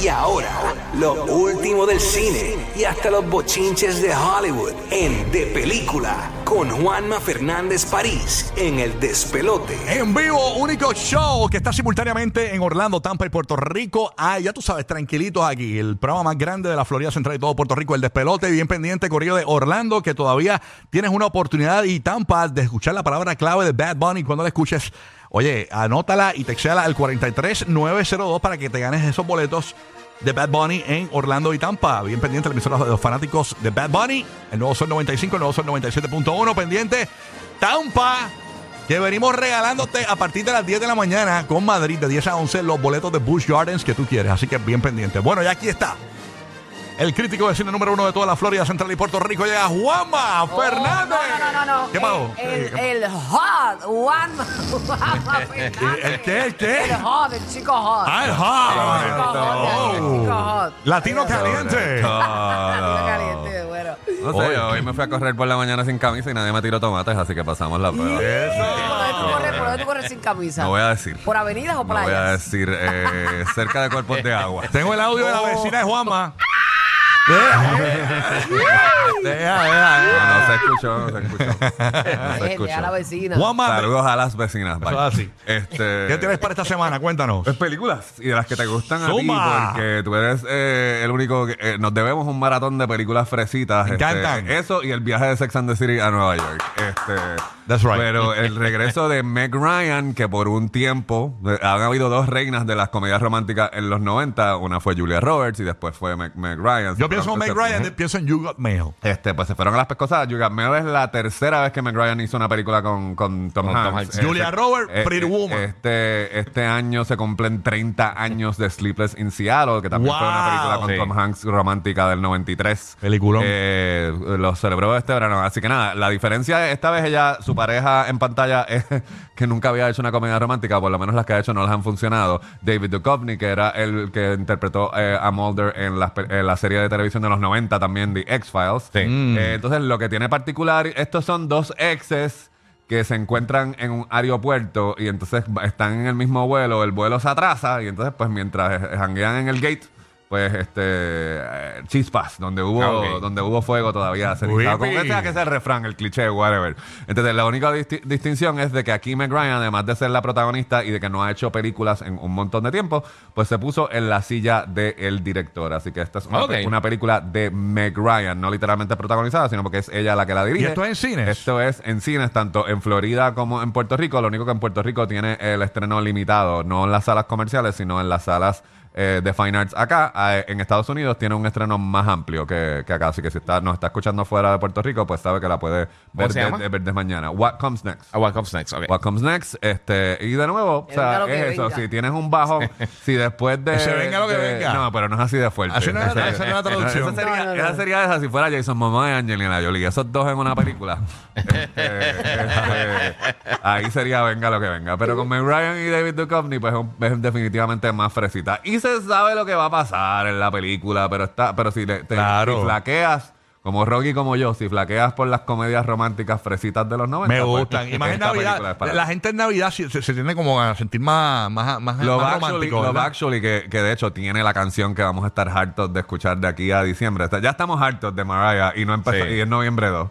Y ahora, lo último del cine y hasta los bochinches de Hollywood en De Película con Juanma Fernández París en El Despelote. En vivo, único show que está simultáneamente en Orlando, Tampa y Puerto Rico. Ah, ya tú sabes, tranquilitos aquí. El programa más grande de la Florida Central y todo Puerto Rico, el despelote. Bien pendiente, corrido de Orlando, que todavía tienes una oportunidad y Tampa de escuchar la palabra clave de Bad Bunny cuando la escuches. Oye, anótala y textéala al 43902 para que te ganes esos boletos de Bad Bunny en Orlando y Tampa. Bien pendiente la emisora de los fanáticos de Bad Bunny. El nuevo Sol 95, el nuevo Sol 97.1. Pendiente Tampa. Que venimos regalándote a partir de las 10 de la mañana con Madrid de 10 a 11 los boletos de Bush Gardens que tú quieres. Así que bien pendiente. Bueno, ya aquí está. El crítico de cine número uno de toda la Florida Central y Puerto Rico llega Juanma Fernández. Oh, No, no, no, no. ¿Qué pasó? El, el, el hot, Juan, Juanma Fernández. ¿El qué? ¿El qué? El hot, el chico hot. Ah, el El hot. chico hot, el chico hot. Latino Eso. caliente. Latino caliente, bueno. No sé, Oye. hoy me fui a correr por la mañana sin camisa y nadie me tiró tomates, así que pasamos la prueba. ¿Por dónde tú corres, por dónde tú corres sin camisa? No voy a decir. ¿Por avenidas o No voy a playas? decir eh, cerca de cuerpos de agua. Tengo el audio de la vecina de Juanma. Deja, deja, deja. No, no se escuchó, no se escuchó. No se deje a la escuchó. vecina. Saludos a las vecinas. bye. Eso es así. Este, ¿qué tienes para esta semana? Cuéntanos. Pues películas y de las que te gustan a ti Zumba. porque tú eres eh, el único que eh, nos debemos un maratón de películas fresitas Me este, encantan. eso y el viaje de Sex and the City a Nueva York este That's right. pero el regreso de Meg Ryan que por un tiempo eh, han habido dos reinas de las comedias románticas en los 90 una fue Julia Roberts y después fue Meg, Meg Ryan Yo pienso en Meg Ryan, pienso en You Got Mail. este, pues se fueron a las pescosadas. You Got Mail es la tercera vez que Meg Ryan hizo una película con, con Tom Con Tom Hanks. Hanks. Este, Julia Roberts, Pretty Woman. Este, este año se cumplen 30 años de Sleepless in Seattle, que también fue una Wow. película con Sí. Tom Hanks romántica del 93. Peliculón. Eh, lo celebró este verano. Así que nada, la diferencia esta vez ella, su pareja en pantalla es que nunca había hecho una comedia romántica, por lo menos las que ha hecho no les han funcionado. David Duchovny, que era el que interpretó eh, a Mulder en la, en la serie de televisión de los 90 también, The X-Files. Sí. Eh, entonces, lo que tiene particular, estos son dos exes que se encuentran en un aeropuerto y entonces están en el mismo vuelo, el vuelo se atrasa y entonces pues mientras eh, janguean en el gate, pues este eh, chispas, donde hubo Ah, donde hubo fuego todavía se. Como que sea que sea el refrán, el cliché, whatever. Entonces, la única disti- distinción es de que aquí Meg Ryan, además de ser la protagonista y de que no ha hecho películas en un montón de tiempo, pues se puso en la silla del director. Así que esta es una, película de Meg Ryan, no literalmente protagonizada, sino porque es ella la que la dirige. ¿Y esto es en cines? Esto es en cines, tanto en Florida como en Puerto Rico. Lo único que en Puerto Rico tiene el estreno limitado, no en las salas comerciales, sino en las salas eh, de Fine Arts acá. Eh, en Estados Unidos tiene un estreno más amplio que, que acá. Así que si está, nos está escuchando fuera de Puerto Rico, pues sabe que la puede ver, se de- llama? de- ver desde mañana. What Comes Next. Ah, what comes next? Ok. What Comes Next, este, y de nuevo, o venga sea, que es eso, venga. si tienes un bajo, si después de... Que se venga lo que de- venga. No, pero no es así de fuerte. Así no es- Esa- esa no es la traducción. Esa sería, No, no, no. esa sería esa si fuera Jason Momoa y Angelina Jolie, esos dos en una película. Este, este, ahí sería venga lo que venga. Pero con Meg Ryan y David Duchovny, pues es un- es definitivamente más fresita. Y se sabe lo que va a pasar en la película, pero está, pero si le- te Claro. si flaqueas, como Rocky como yo, si flaqueas por las comedias románticas fresitas de los 90, Me pues, gustan. Y más en esta película Navidad. es para La ti. gente en Navidad se, se- se tiende como a sentir más, más, más, Love más Actually, romántico. Love ¿verdad? Actually, que, que de hecho tiene la canción que vamos a estar hartos de escuchar de aquí a diciembre. Está- Ya estamos hartos de Mariah y no empezó, Sí. y es noviembre 2.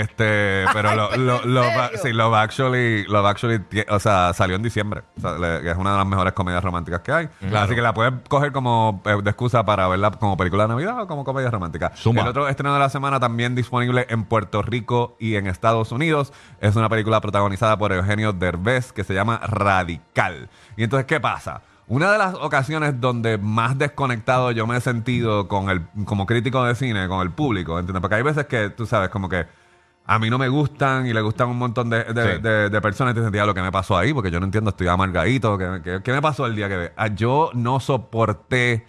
Este, pero lo, lo, ¿en Love- serio? sí, Love Actually, Love Actually, o sea, salió en diciembre. O sea, le- que es una de las mejores comedias románticas que hay. Así que la puedes coger como eh, de excusa para verla como película de Navidad o como comedia romántica. Zumba. El otro estreno de la semana también disponible en Puerto Rico y en Estados Unidos. Es una película protagonizada por Eugenio Derbez que se llama Radical. Y entonces, ¿qué pasa? Una de las ocasiones donde más desconectado yo me he sentido con el, como crítico de cine, con el público, ¿entiendes? Porque hay veces que, tú sabes, como que a mí no me gustan y le gustan un montón de, de, Sí. de- de personas. Te sentía lo que me pasó ahí, porque yo no entiendo, estoy amargadito. ¿Qué, qué- qué me pasó el día que ve? Ah, yo no soporté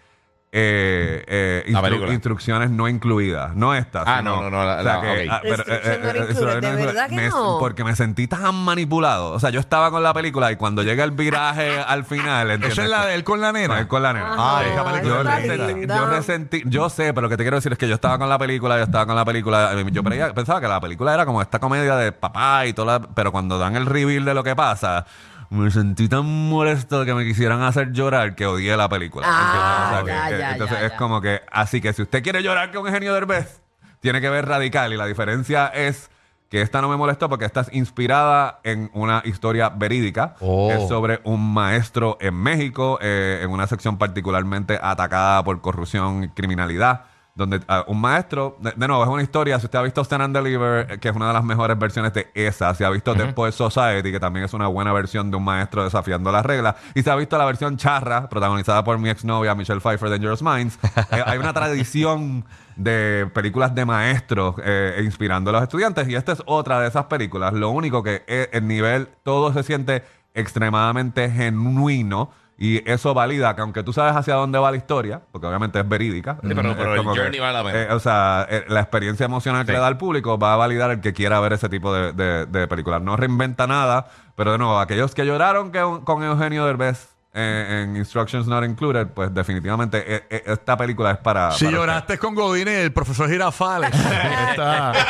eh, eh, La instru- película. instrucciones no incluidas, no estas. Ah, sino- no, no, no, la- o sea la- que, ok. ah, pero, Instrucción no eh, eh, included, eh, ¿de eh, verdad que me- no? Porque me sentí tan manipulado. O sea, yo estaba con la película y cuando llega el viraje al final. ¿entiendes? Esa es la de él con la nena. él con la nena. Ay, esa película yo, está resentí, linda. yo resentí- yo sé, pero lo que te quiero decir es que yo estaba con la película, yo estaba con la película, eh, yo creía- pensaba que la película era como esta comedia de papá y toda la- pero cuando dan el reveal de lo que pasa, me sentí tan molesto de que me quisieran hacer llorar que odié la película. Ah, ¿entiendes? ya, que- ya, entonces ya, es ya. como que, así que si usted quiere llorar con Eugenio Derbez, tiene que ver Radical y la diferencia es que esta no me molestó porque esta es inspirada en una historia verídica. Oh. Es sobre un maestro en México, eh, en una sección particularmente atacada por corrupción y criminalidad. Donde ah, un maestro, de, de nuevo, es una historia. Si usted ha visto Stand and Deliver, eh, que es una de las mejores versiones de esa, si ha visto The Poet Society, que también es una buena versión de un maestro desafiando las reglas, y se ha visto la versión charra, protagonizada por mi exnovia Michelle Pfeiffer, Dangerous Minds, eh, hay una tradición de películas de maestros eh, inspirando a los estudiantes, y esta es otra de esas películas. Lo único que eh, el nivel, todo se siente extremadamente genuino. Y eso valida que aunque tú sabes hacia dónde va la historia, porque obviamente es verídica. Sí, pero- el que, journey vale la pena. eh, o sea, eh, la experiencia emocional que Sí. le da al público va a validar el que quiera ver ese tipo de, de- de películas. No reinventa nada, pero de nuevo, aquellos que lloraron que- con Eugenio Derbez eh, en Instructions Not Included, pues definitivamente eh, eh, esta película es para... Si para lloraste con Godín, el profesor Girafales. Está-.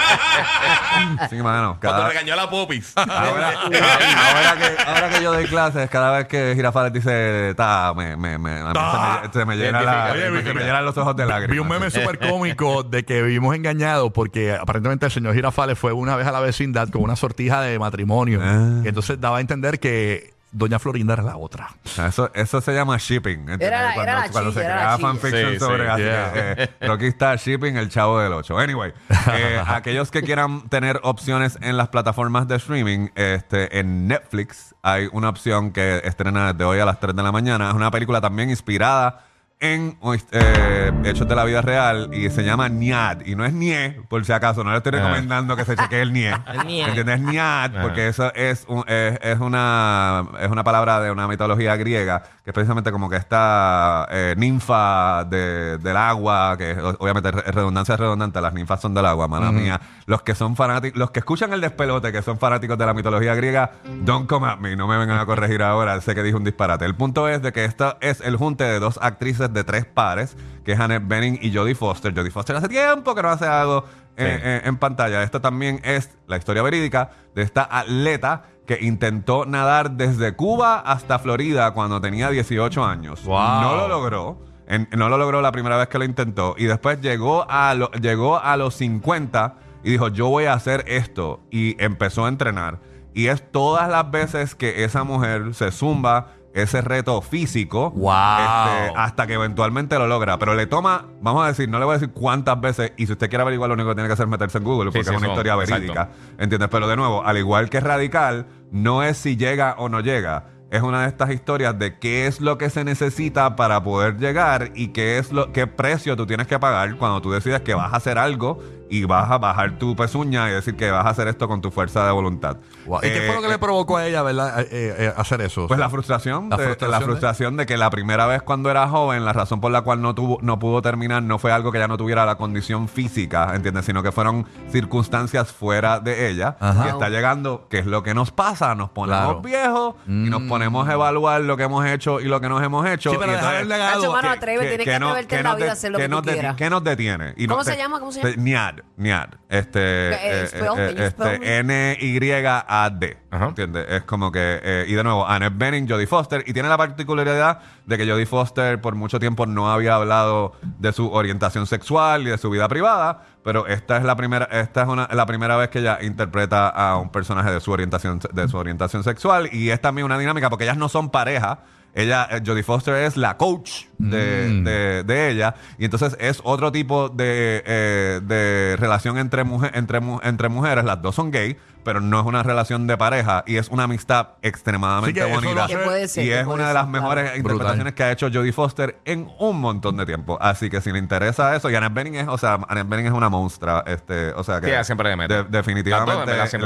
Sí, mano. Cuando Cada, regañó a la Popis. ahora, ahora que, ahora que yo doy clases, cada vez que Girafales dice, ta, me, me, me, a mí Ta. se me, se me llena la- Oye, se me llenan los ojos de lágrimas. Vi un meme súper cómico de que vivimos engañados porque aparentemente el señor Girafales fue una vez a la vecindad con una sortija de matrimonio. Ah. Y entonces daba a entender que Doña Florinda era la otra. Eso, eso se llama shipping. ¿entiendes? Era la- cuando, era la cuando se chilla, era crea la chilla. fanfiction Sí, sobre sí. así Yeah. que, eh, Rocky está shipping el chavo del 8. Anyway, eh, aquellos que quieran tener opciones en las plataformas de streaming, este, en Netflix hay una opción que estrena desde hoy a las 3 de la mañana. Es una película también inspirada en eh, hechos de la vida real y se llama Niad. Y no es Nie, por si acaso. No le estoy recomendando que se chequee el Nie. Nie. ¿Entiendes? Niad, porque eso es, un- es, es una, es una palabra de una mitología griega que es precisamente como que esta eh, ninfa de- del agua, que obviamente es redundancia es redundante, las ninfas son del agua, mala mía. Los que son fanáticos, los que escuchan el despelote, que son fanáticos de la mitología griega, don't come at me, no me vengan a corregir ahora, sé que dije un disparate. El punto es de que esto es el junte de dos actrices de tres pares, que es Annette Bening y Jodie Foster. Jodie Foster hace tiempo que no hace algo eh, eh, en pantalla. Esto también es la historia verídica de esta atleta que intentó nadar desde Cuba hasta Florida cuando tenía 18 años. Wow. No lo logró. En- no lo logró la primera vez que lo intentó. Y después llegó a, lo- llegó a los 50 y dijo, yo voy a hacer esto. Y empezó a entrenar. Y es todas las veces que esa mujer se zumba ese reto físico Wow. este, hasta que eventualmente lo logra. Pero le toma, vamos a decir, no le voy a decir cuántas veces, y si usted quiere averiguar, lo único que tiene que hacer es meterse en Google, porque sí, es una eso, historia exacto. verídica. ¿Entiendes? Pero de nuevo, al igual que Radical, no es si llega o no llega. Es una de estas historias de qué es lo que se necesita para poder llegar y qué es lo qué precio tú tienes que pagar cuando tú decides que vas a hacer algo y vas a bajar tu pezuña y decir que vas a hacer esto con tu fuerza de voluntad. Wow. ¿Y qué Eh, fue lo que le provocó a ella, verdad, eh, eh, hacer eso? pues la frustración, La de, frustración la de- frustración de... que la primera vez cuando era joven, la razón por la cual no tuvo, no pudo terminar no fue algo que ella no tuviera la condición física, ¿entiendes? Sino que fueron circunstancias fuera de ella. Ajá. Y está llegando, que es lo que nos pasa, nos ponemos Claro. viejos y nos ponemos a evaluar lo que hemos hecho y lo que nos hemos hecho. Sí, pero y dejar entonces- el legado. Nacho, mano, que- atrévete, tienes que, no- atreverte en la vida a hacer lo que, nos quieras. ¿Qué nos detiene? Y ¿Cómo no- se te- llama? ¿Cómo se te- llama? Niad, Niad. Este, eh, eh, eh, este, me? N-Y-A-D. Ajá. ¿Entiendes? Es como que. eh, y de nuevo, Annette Bening, Jodie Foster. Y tiene la particularidad de que Jodie Foster por mucho tiempo no había hablado de su orientación sexual y de su vida privada. Pero esta es la primera, esta es una, la primera vez que ella interpreta a un personaje de su orientación, de su orientación sexual. Y es también una dinámica, porque ellas no son pareja. Ella, eh, Jodie Foster es la coach de, Mm. de- de ella. Y entonces es otro tipo de, eh, de relación entre, mujer, entre, entre mujeres. Las dos son gay, pero no es una relación de pareja y es una amistad extremadamente eso bonita. puede ser, y que es puede una de ser, las claro. mejores interpretaciones que ha hecho Jodie Foster en un montón de tiempo. Así que si le interesa eso, y Annette Bening es, o sea, Annette Bening es una monstrua, este, o sea que Sí, siempre le mete. de- definitivamente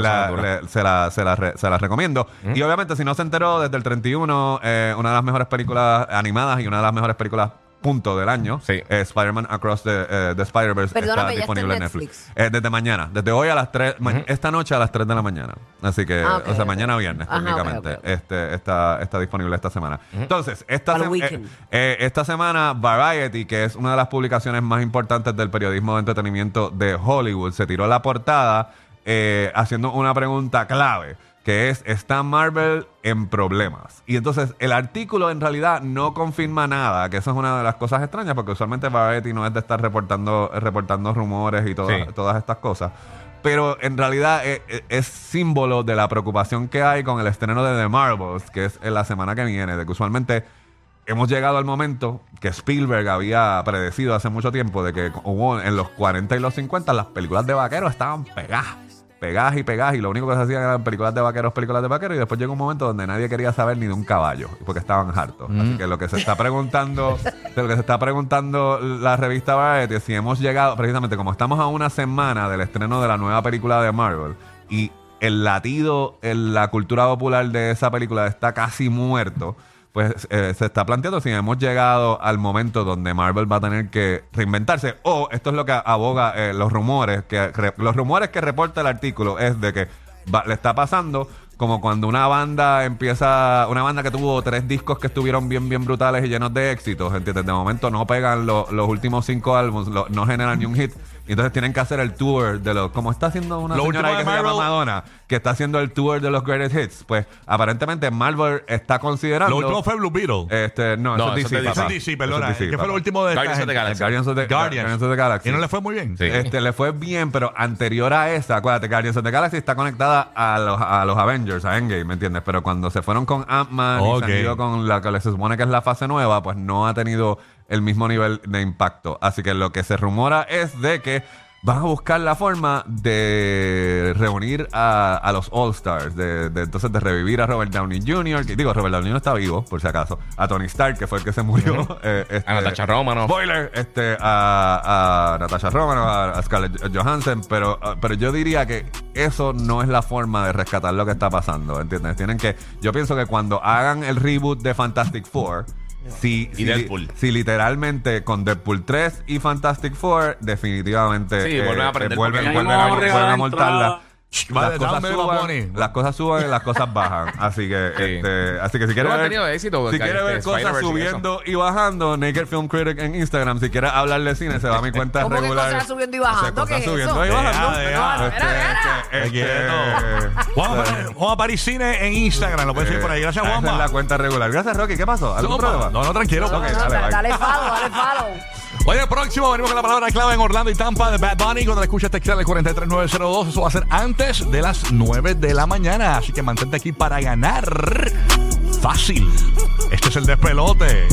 la- le- se, la, se, la re- se la recomiendo. Y obviamente si no se enteró desde el 31, eh, una de las mejores películas animadas y una de las mejores películas punto del año, Sí. eh, Spider-Man Across the, eh, the Spider-Verse está disponible en en Netflix. Netflix. Eh, desde mañana, desde hoy a las 3, esta noche a las 3 de la mañana. Así que, Ah, o sea, ok. mañana viernes Ajá, técnicamente. Este, está, está disponible esta semana. Entonces, esta, eh, eh, esta semana Variety, que es una de las publicaciones más importantes del periodismo de entretenimiento de Hollywood, se tiró la portada eh, haciendo una pregunta clave, que es, ¿está Marvel en problemas? Y entonces el artículo en realidad no confirma nada, que eso es una de las cosas extrañas, porque usualmente Variety no es de estar reportando, reportando rumores y todas, Sí. todas estas cosas. Pero en realidad es, es- es símbolo de la preocupación que hay con el estreno de The Marvels, que es en la semana que viene, de que usualmente hemos llegado al momento que Spielberg había predecido hace mucho tiempo de que hubo en los 40 y los 50 las películas de vaqueros estaban pegadas. Pegadas y pegadas y lo único que se hacían eran películas de vaqueros, películas de vaqueros y después llegó un momento donde nadie quería saber ni de un caballo porque estaban hartos. Así que lo que se está preguntando, de lo que se está preguntando la revista Variety es si hemos llegado, precisamente como estamos a una semana del estreno de la nueva película de Marvel y el latido en la cultura popular de esa película está casi muerto, pues eh, se está planteando si hemos llegado al momento donde Marvel va a tener que reinventarse. O esto es lo que aboga eh, los rumores, que los rumores que reporta el artículo es de que le está pasando como cuando una banda empieza, una banda que tuvo tres discos que estuvieron bien, bien brutales y llenos de éxitos, ¿entiendes? De momento no pegan lo- los últimos cinco álbumes, no generan ni un hit. Y entonces tienen que hacer el tour de los, como está haciendo una Lo señora último que se llama Marvel- Madonna, que está haciendo el tour de los greatest hits. Pues aparentemente Marvel está considerando. Lo último fue Blue Beetle. Este, no, No, eso es eso DC. es de Eso papá. es DC, Eso perdona. es DC, ¿Qué fue papá. lo último de esta Guardians of the gente? Galaxy. Guardians of the, Guardians. Guardians of the Galaxy. Y no le fue muy bien. Sí. Este, le fue bien, pero anterior a esa, acuérdate, Guardians of the Galaxy está conectada a los, a los Avengers, a Endgame, ¿me entiendes? Pero cuando se fueron con Ant-Man y Ok. se han ido con la que se supone que es la fase nueva, pues no ha tenido el mismo nivel de impacto. Así que lo que se rumora es de que van a buscar la forma de reunir a, a los All-Stars, de, de- entonces de revivir a Robert Downey Jr., que digo, Robert Downey no está vivo, por si acaso, a Tony Stark, que fue el que se murió, eh, este, A Natasha Romanoff. Spoiler, este, a, a Natasha Romanoff, a, a Scarlett Johansson, pero, uh, pero yo diría que eso no es la forma de rescatar lo que está pasando, ¿entiendes? Tienen que, yo pienso que cuando hagan el reboot de Fantastic Four, si, Y si, Deadpool. si literalmente con Deadpool 3 y Fantastic Four, definitivamente Sí, vuelven a aprender vuelven, vuelven a, vuelven a montarla. Vale, Las cosas, suban, las cosas suban y las cosas bajan. Así que, Sí. este, así que si quieres ver, tenido éxito, si que- quieres este, ver cosas Spider-Verse y subiendo y bajando, Naked Film Critic en Instagram. Si quieres hablar de cine, se va a mi cuenta ¿Cómo que regular. cosas subiendo y bajando? O sea, ¿Qué cosas es subiendo eso? y bajando. Este, Te este, Juanma París Cine en Instagram. Lo puedes seguir por ahí. Gracias, Juanma. la cuenta regular. Gracias, Rocky. ¿Qué pasó? ¿Algún No, problema? No, no, tranquilo. Dale follow, dale follow. Oye, próximo venimos con la palabra clave en Orlando y Tampa de Bad Bunny. Cuando le escuches textear el 43902, eso va a ser antes de las 9 de la mañana. Así que mantente aquí para ganar. Fácil. Este es el despelote.